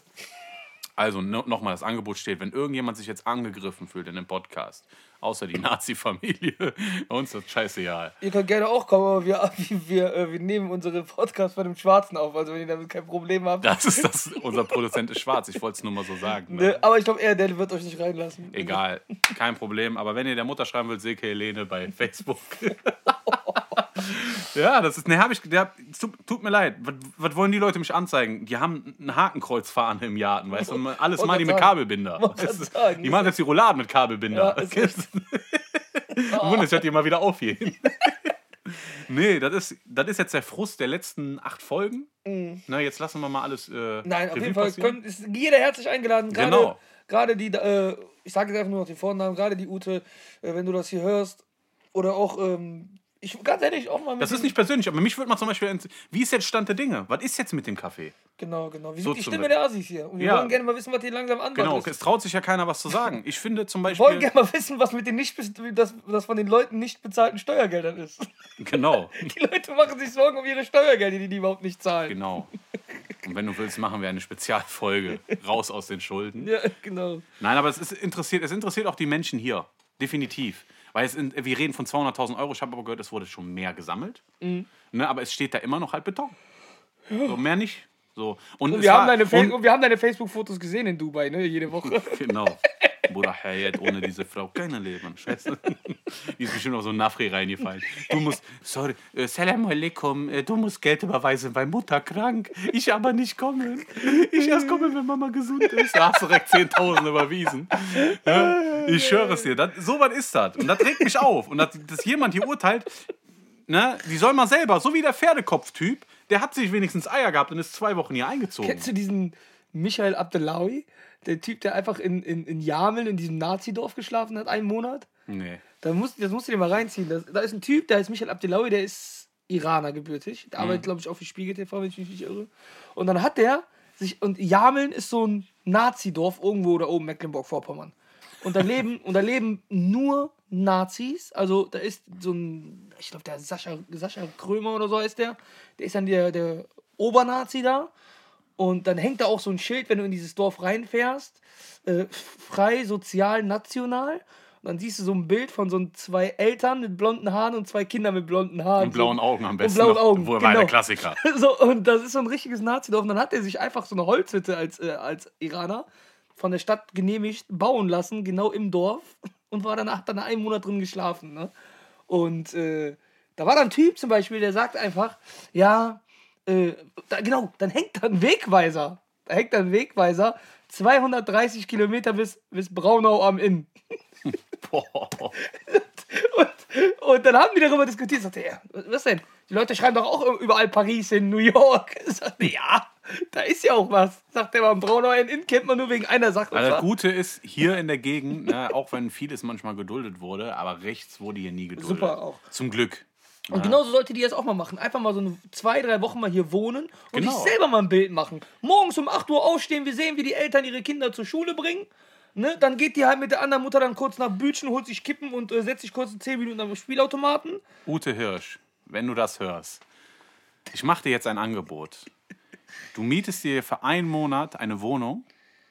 Also no, nochmal, das Angebot steht, wenn irgendjemand sich jetzt angegriffen fühlt in dem Podcast, außer die Nazi-Familie, uns ist das scheißegal. Ihr könnt gerne auch kommen, aber wir, wir, äh, wir nehmen unsere Podcasts von dem Schwarzen auf. Also wenn ihr damit kein Problem habt. Das ist das, unser Produzent ist schwarz, ich wollte es nur mal so sagen. Ne? Ne, aber ich glaube, er, der wird euch nicht reinlassen. Egal, kein Problem. Aber wenn ihr der Mutter schreiben wollt, Silke Helene bei Facebook. Ja, das ist. Ne, hab ich. Der, es tut, tut mir leid. Was, was wollen die Leute mich anzeigen? Die haben ein Hakenkreuz-Fahne im Garten, weißt du? Alles mal die mit. Kabelbinder. Weißt du? Die machen jetzt die Rouladen mit Kabelbinder. Ja, echt. Wundert, hört die mal wieder aufgehen. nee, das ist, das ist jetzt der Frust der letzten acht Folgen. Na, jetzt lassen wir mal alles. Äh, Nein, auf Revue jeden Fall können, ist jeder herzlich eingeladen. Gerade, Genau. gerade die, äh, ich sage jetzt einfach nur noch den Vornamen, gerade die Ute, äh, wenn du das hier hörst, oder auch, ähm, ich ganz ehrlich auch mal mit Das ist nicht persönlich, aber mich würde mal zum Beispiel. Wie ist jetzt Stand der Dinge? Was ist jetzt mit dem Kaffee? Genau, genau. Wir So sind die Stimme Beispiel. der Assis hier. Und wir Ja. wollen gerne mal wissen, was hier langsam angeht. Genau, es traut sich ja keiner was zu sagen. Ich finde zum Wir wollen Beispiel. gerne mal wissen, was mit den nicht das, das von den Leuten nicht bezahlten Steuergeldern ist. Genau, Die Leute machen sich Sorgen um ihre Steuergelder, die die überhaupt nicht zahlen. genau. Und wenn du willst, machen wir eine Spezialfolge. Raus aus den Schulden. Ja, genau. Nein, aber es ist interessiert, es interessiert auch die Menschen hier. Definitiv. Weil in, wir reden von 200.000 Euro. Ich habe aber gehört, es wurde schon mehr gesammelt. Mhm. Ne, aber es steht da immer noch halt Beton. So, mehr nicht. So. Und, Und wir, haben war- deine und- wir haben deine Facebook-Fotos gesehen in Dubai, ne? Jede Woche. Genau. Bruder Hayat, ohne diese Frau keine Leben. Scheiße. Die ist bestimmt auf so ein Nafri reingefallen. Du musst, sorry, äh, Salam alaikum, äh, du musst Geld überweisen, weil Mutter krank. Ich aber nicht kommen. Ich erst komme, wenn Mama gesund ist. Da hast du direkt 10.000 überwiesen. Ja, ich schwöre es dir. Das, so was ist das. Und das regt mich auf. Und dass, dass jemand hier urteilt, ne, die soll mal selber, so wie der Pferdekopf-Typ, der hat sich wenigstens Eier gehabt und ist zwei Wochen hier eingezogen. Kennst du diesen Michael Abdellawi? Der Typ, der einfach in, in, in Jameln, in diesem Nazi-Dorf geschlafen hat, einen Monat? Nee. Da musst, das musst du dir mal reinziehen. Das, da ist ein Typ, der heißt Michael Abdellawi, der ist Iraner gebürtig. Der arbeitet, glaube ich, auch für Spiegel TV, wenn ich mich nicht irre. Und dann hat der sich, und Jameln ist so ein Nazi-Dorf irgendwo da oben, Mecklenburg-Vorpommern. Und da leben, und da leben nur Nazis. Also da ist so ein, ich glaube, der Sascha, Sascha Krömer oder so heißt der. Der ist dann der, der Obernazi da. Und dann hängt da auch so ein Schild, wenn du in dieses Dorf reinfährst, äh, frei, sozial, national. Und dann siehst du so ein Bild von so zwei Eltern mit blonden Haaren und zwei Kinder mit blonden Haaren. Und blauen Augen am besten. blauen noch. Augen, Wo war genau. der Klassiker. So, und das ist so ein richtiges Nazi-Dorf. Und dann hat er sich einfach so eine Holzhütte als, äh, als Iraner von der Stadt genehmigt bauen lassen, genau im Dorf. Und war danach dann einen Monat drin geschlafen. Ne? Und äh, da war dann ein Typ zum Beispiel, der sagt einfach, ja, äh, da, genau, dann hängt da ein Wegweiser. Da hängt da ein Wegweiser, 230 Kilometer bis, bis Braunau am Inn. Boah. Und, und dann haben die darüber diskutiert. Sagte er, was denn? Die Leute schreiben doch auch überall Paris in New York. Sagte, ja, da ist ja auch was. Sagt er, beim Braunauer Inn kennt man nur wegen einer Sache. Also das Gute ist, hier in der Gegend, ne, auch wenn vieles manchmal geduldet wurde, aber rechts wurde hier nie geduldet. Super auch. Zum Glück. Und genauso sollte die das auch mal machen. Einfach mal so eine, zwei, drei Wochen mal hier wohnen und Genau. sich selber mal ein Bild machen. Morgens um 8 Uhr aufstehen, wir sehen, wie die Eltern ihre Kinder zur Schule bringen. Ne? Dann geht die halt mit der anderen Mutter dann kurz nach Bütchen, holt sich Kippen und äh, setzt sich kurz in 10 Minuten am Spielautomaten. Ute Hirsch, wenn du das hörst, ich mache dir jetzt ein Angebot. Du mietest dir für einen Monat eine Wohnung.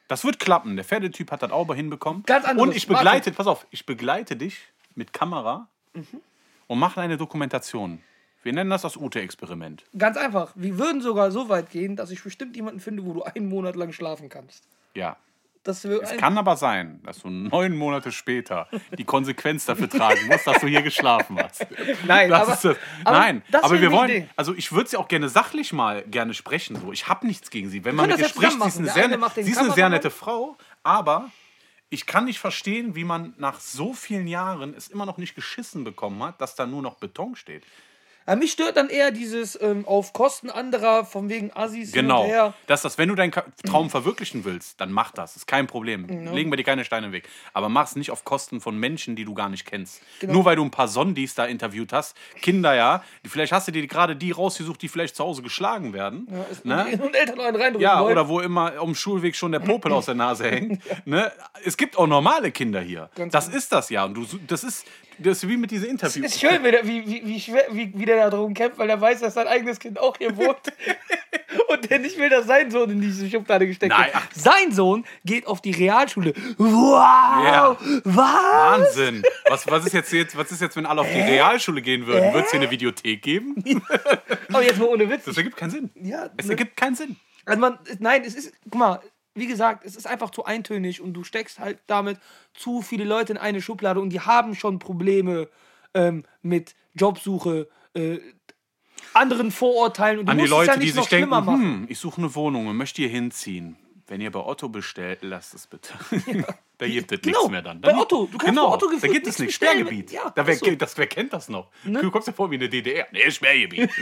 Das wird klappen. Der Pferdetyp hat das auch hinbekommen. Ganz anderes. Und ich begleite, pass auf, ich begleite dich mit Kamera und mache eine Dokumentation. Wir nennen das das Ute-Experiment. Ganz einfach. Wir würden sogar so weit gehen, dass ich bestimmt jemanden finde, wo du einen Monat lang schlafen kannst. Ja. Das Es kann aber sein, dass du neun Monate später die Konsequenz dafür tragen musst, dass du hier geschlafen hast. Nein, Das aber, ist das. aber Nein, das aber wir wollen, Idee. also ich würde sie auch gerne sachlich mal gerne sprechen. So. Ich habe nichts gegen sie. Wenn man mit ihr spricht, sie ist, eine sehr, sie ist eine sehr nette Frau, aber ich kann nicht verstehen, wie man nach so vielen Jahren es immer noch nicht geschissen bekommen hat, dass da nur noch Beton steht. Aber mich stört dann eher dieses ähm, auf Kosten anderer, von wegen Assis hin Genau. und her. Dass das, wenn du deinen Traum verwirklichen willst, dann mach das. Ist kein Problem. Legen wir dir keine Steine im Weg. Aber mach es nicht auf Kosten von Menschen, die du gar nicht kennst. Genau. Nur weil du ein paar Sondis da interviewt hast, Kinder ja, vielleicht hast du dir gerade die rausgesucht, die vielleicht zu Hause geschlagen werden. Ja, ist- ne? Und Eltern einen reindrücken Ja, wollen. oder wo immer am Schulweg schon der Popel aus der Nase hängt. Ne? Es gibt auch normale Kinder hier. Ganz das genau. ist das ja. Und du, das ist, das ist wie mit diesen Interviews. ist schön, wie, der, wie, wie, schwer, wie, wie der da drum kämpft, weil er weiß, dass sein eigenes Kind auch hier wohnt. und der nicht will, dass sein Sohn in diese Schublade gesteckt Nein, wird. Sein Sohn geht auf die Realschule. Wow! Ja. Was? Wahnsinn. Was, was, ist jetzt, jetzt, was ist jetzt, wenn alle auf die Realschule gehen würden? Wird es hier eine Videothek geben? Aber jetzt mal ohne Witz. Das ergibt keinen Sinn. Ja, Es ne? ergibt keinen Sinn. Also man, nein, es ist, guck mal, wie gesagt, es ist einfach zu eintönig und du steckst halt damit zu viele Leute in eine Schublade und die haben schon Probleme ähm, mit Jobsuche, äh, anderen Vorurteilen und An die Leute, ja die nicht sich noch schlimmer denken, machen. hm, ich suche eine Wohnung und möchte hier hinziehen. Wenn ihr bei Otto bestellt, lasst es bitte. Da gibt es Genau, nichts mehr dann. bei Da Otto. Du kannst genau, bei Otto da gefühlt gibt es nichts. Sperrgebiet. Ja, da so. das, wer kennt das noch? Ne? Du kommst ja vor wie eine DDR. Nee, Sperrgebiet.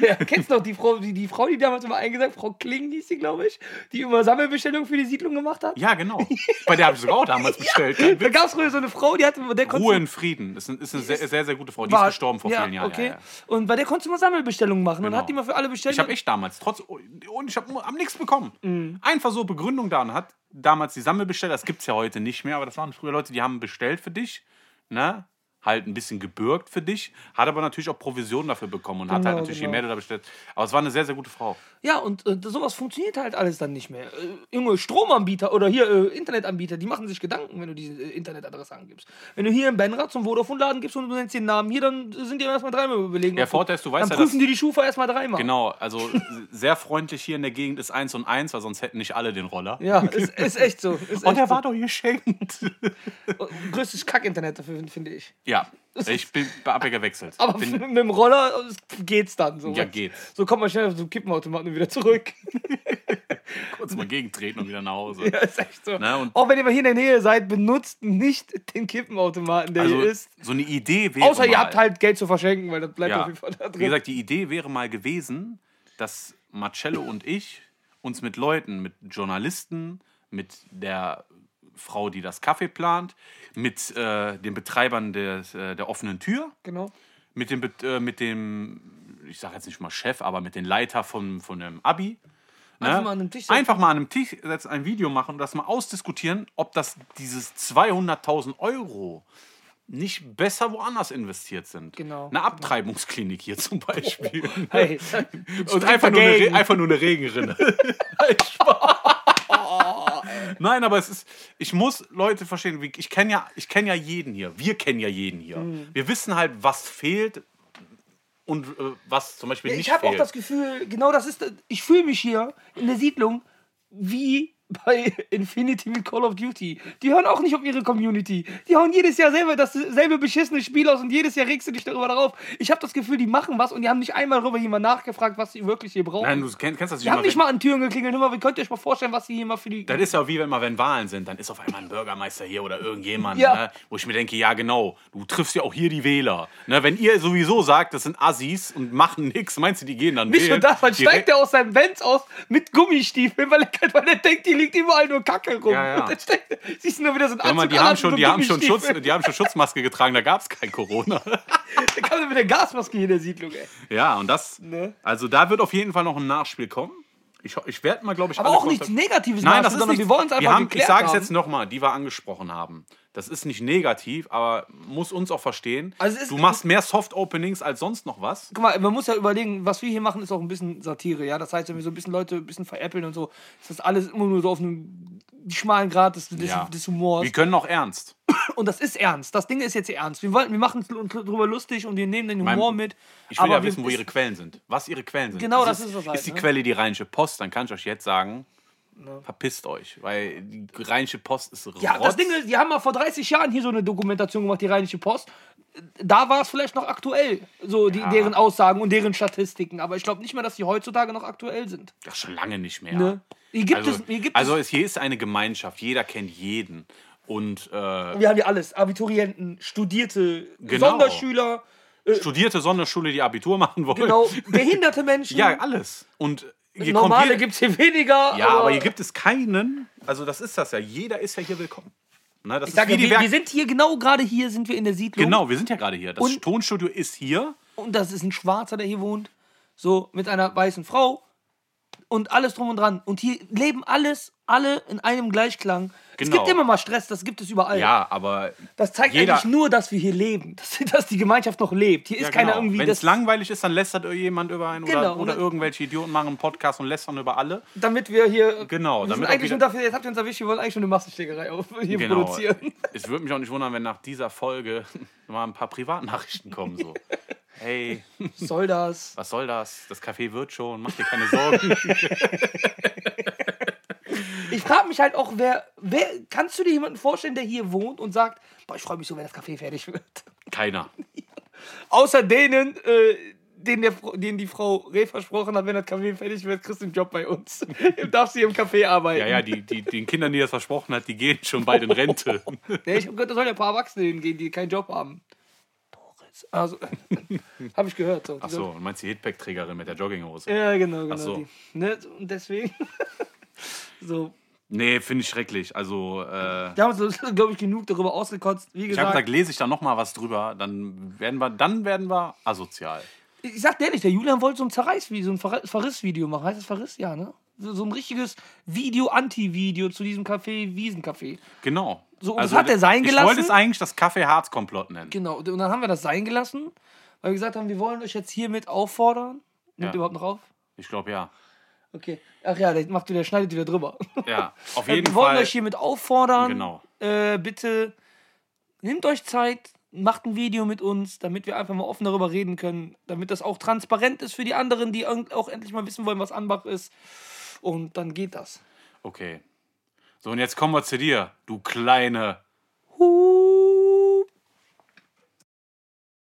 Ja, kennst du noch die Frau, die, die Frau, die damals immer eingesagt, Frau Kling hieß sie, glaube ich, die immer Sammelbestellungen für die Siedlung gemacht hat? ja, genau. Bei der habe ich sogar auch damals bestellt. Kein Da gab es früher so eine Frau, die hatte, der Ruhe in Frieden. Das ist, ein- ist eine sehr, sehr, sehr gute Frau. Die war- ist gestorben vor vielen Jahren. Okay. Ja, ja. Und bei der konntest du immer Sammelbestellungen machen und Genau. hat die mal für alle bestellt. Ich habe echt damals, trotz, und ich habe am nichts bekommen. Mhm. Einfach so Begründung da und hat damals die Sammelbesteller, das gibt es ja heute nicht mehr, aber das waren früher Leute, die haben bestellt für dich, ne? Halt ein bisschen gebürgt für dich, hat aber natürlich auch Provision dafür bekommen und hat halt Genau, natürlich, je genau. mehr du da bestellt. Aber es war eine sehr, sehr gute Frau. Ja, und äh, sowas funktioniert halt alles dann nicht mehr. Äh, junge Stromanbieter oder hier äh, Internetanbieter, die machen sich Gedanken, wenn du diese äh, Internetadresse angibst. Wenn du hier im Benrad zum Vodafone-Laden gibst und du nennst den Namen hier, dann sind die erstmal dreimal überlegen. Der Vorteil ist, du weißt Dann ja, prüfen die die Schufa erstmal dreimal. Genau, also sehr freundlich hier in der Gegend ist 1 und 1, weil sonst hätten nicht alle den Roller. Ja, ist, ist echt so. Ist Und echt der so. war doch geschenkt. Größtes Kack-Internet dafür, finde ich. ja, ich bin hab ja gewechselt. Aber bin, mit dem Roller geht's dann so. Ja, geht's. So kommt man schnell auf so einen Kippenautomaten und wieder zurück. kurz mal gegentreten und wieder nach Hause. ja, ist echt so. Na, Auch wenn ihr mal hier in der Nähe seid, benutzt nicht den Kippenautomaten, der Also hier ist. so eine Idee wäre Außer ihr mal, habt halt Geld zu verschenken, weil das bleibt ja, auf jeden Fall da drin. Wie gesagt, die Idee wäre mal gewesen, dass Marcello und ich uns mit Leuten, mit Journalisten, mit der Frau, die das Kaffee plant, mit äh, den Betreibern des, äh, der offenen Tür, genau. mit dem, äh, mit dem, ich sage jetzt nicht mal Chef, aber mit den Leiter von, von dem Abi. ne? Einfach mal an einem Tisch setzen. Einfach mal an einem Tisch setzen, ein Video machen und das mal ausdiskutieren, ob das dieses 200.000 Euro nicht besser woanders investiert sind. Genau. Eine Abtreibungsklinik hier zum Beispiel. Hey, und einfach nur, eine, einfach nur eine Regenrinne. Nein, aber es ist, ich muss Leute verstehen, ich kenne ja, ich kenn ja jeden hier, wir kennen ja jeden hier. Mhm. Wir wissen halt, was fehlt und äh, was zum Beispiel nicht ich habe auch fehlt. das Gefühl, genau das ist, ich fühle mich hier in der Siedlung wie bei Infinity mit Call of Duty. Die hören auch nicht auf ihre Community. Die hauen jedes Jahr selber dasselbe beschissene Spiel aus und jedes Jahr regst du dich darüber darauf. Ich habe das Gefühl, die machen was und die haben nicht einmal darüber jemand nachgefragt, was sie wirklich hier brauchen. Nein, du kennst, kennst das die haben nicht mal an Türen geklingelt. Hör mal, wie könnt ihr euch mal vorstellen, was sie hier mal für die. Das ist ja wie wenn mal, wenn Wahlen sind, dann ist auf einmal ein Bürgermeister hier oder irgendjemand, Ja. ne, wo ich mir denke, ja genau, du triffst ja auch hier die Wähler. Ne, wenn ihr sowieso sagt, das sind Assis und machen nichts, meinst du, die gehen dann Nicht nur wählen? das, dann steigt er aus seinem Benz aus mit Gummistiefeln, weil er, weil er denkt, die liegt überall nur Kacke rum. Ja, ja. Dann steigt, siehst du nur wieder so ein Anzug die an, haben schon, so die haben schon Schutz, die haben schon Schutzmaske getragen, da gab es kein Corona. Da kam er mit der Gasmaske hier in der Siedlung, ey. ja, und das, Ne? also da wird auf jeden Fall noch ein Nachspiel kommen. Ich, ich werde mal, glaube ich, Aber auch nichts Negatives Nein, das ist sondern nicht. wir wollen es einfach wir haben, Ich sage es jetzt nochmal, die wir angesprochen haben. Das ist nicht negativ, aber muss uns auch verstehen. Also ist- du machst mehr Soft-Openings als sonst noch was. Guck mal, man muss ja überlegen, was wir hier machen, ist auch ein bisschen Satire, ja. Das heißt, wenn wir so ein bisschen Leute ein bisschen veräppeln und so, ist das alles immer nur so auf einem schmalen Grad des, des, Ja. des Humors. Wir können auch ernst. Und das ist ernst. Das Ding ist jetzt ernst. Wir, wollten, wir machen es uns drüber lustig und wir nehmen den Mein- Humor mit. Ich will aber ja wissen, wo ihre Quellen sind. Was ihre Quellen sind. Genau, das ist das halt, Ist die ne? Quelle die Rheinische Post, dann kann ich euch jetzt sagen, verpisst euch. Weil die Rheinische Post ist Ja, Rotz. das Ding ist, die haben mal vor 30 Jahren hier so eine Dokumentation gemacht, die Rheinische Post. Da war es vielleicht noch aktuell, so die, Ja. deren Aussagen und deren Statistiken. Aber ich glaube nicht mehr, dass die heutzutage noch aktuell sind. Das schon lange nicht mehr. Ne? Hier gibt also, es, hier gibt also es, es, hier ist eine Gemeinschaft, jeder kennt jeden. Und äh, wir haben ja alles. Abiturienten, Studierte, Genau. Sonderschüler, studierte Sonderschule, die Abitur machen wollen. genau, behinderte Menschen. Ja, alles. Und hier Normale gibt es hier weniger. Ja, aber hier gibt es keinen. Also das ist das ja. Jeder ist ja hier willkommen. Ne, ich sag ist ja, wie die wir, wir sind hier, genau gerade hier sind wir in der Siedlung. Genau, wir sind ja gerade hier. Das Und- Tonstudio ist hier. Und das ist ein Schwarzer, der hier wohnt. So, mit einer weißen Frau. Und alles drum und dran. Und hier leben alles, alle in einem Gleichklang. Es Genau. gibt immer mal Stress, das gibt es überall. Ja, aber Das zeigt jeder- eigentlich nur, dass wir hier leben. Dass, dass die Gemeinschaft noch lebt. Hier ist ja, keiner genau. irgendwie. Wenn es langweilig ist, dann lästert jemand über einen Genau, oder, oder irgendwelche Idioten machen einen Podcast und lästern über alle. damit wir hier. Genau, Wir damit eigentlich wieder- dafür, jetzt habt ihr uns erwischt, wir wollen eigentlich schon eine Massenschlägerei auf, hier Genau. produzieren. Es würde mich auch nicht wundern, wenn nach dieser Folge mal ein paar Privatnachrichten kommen. So. Hey, Soll das? was soll das? Das Café wird schon, mach dir keine Sorgen. Ich frage mich halt auch, wer, wer. Kannst du dir jemanden vorstellen, der hier wohnt und sagt, boah, ich freue mich so, wenn das Café fertig wird? Keiner. Außer denen, äh, den, der, Fr- den die Frau Reh versprochen hat, wenn das Café fertig wird, kriegst du einen Job bei uns. Darfst du hier im Café arbeiten. Ja, ja, die, die, den Kindern, die das versprochen hat, die gehen schon bald in Rente. Nee, ich habe gehört, da sollen ja ein paar Erwachsene hingehen, die keinen Job haben. Also, habe ich gehört. So. Achso, du meinst die Hitpack-Trägerin mit der Jogginghose? Ja, genau, genau. So. Die, ne? Und deswegen. so. Nee, finde ich schrecklich. Also, äh, Da haben wir uns, glaube ich, genug darüber ausgekotzt. Wie ich habe gesagt, gesagt, lese ich da noch mal was drüber, dann werden wir, dann werden wir asozial. ich sag dir ehrlich, der Julian wollte so ein Zerreißvideo, so ein Ver- Verriss-Video machen. Heißt das Verriss? Ja, ne? So, so ein richtiges Video, Anti-Video zu diesem Café, Wiesencafé. Genau. So, und das hat er sein Ich gelassen? wollte es eigentlich das Kaffee-Harz-Komplott nennen. Genau, und dann haben wir das sein gelassen, weil wir gesagt haben, wir wollen euch jetzt hiermit auffordern. Nimmt Ja. überhaupt noch auf? Ich glaube ja. Okay. Ach ja, der macht wieder, schneidet wieder drüber. Ja, auf Äh, jeden wir wollen Fall. euch hiermit auffordern. Genau. Äh, bitte nehmt euch Zeit, macht ein Video mit uns, damit wir einfach mal offen darüber reden können, damit das auch transparent ist für die anderen, die auch endlich mal wissen wollen, was Anbach ist. Und dann geht das. Okay. So, und jetzt kommen wir zu dir, du kleine. Huh.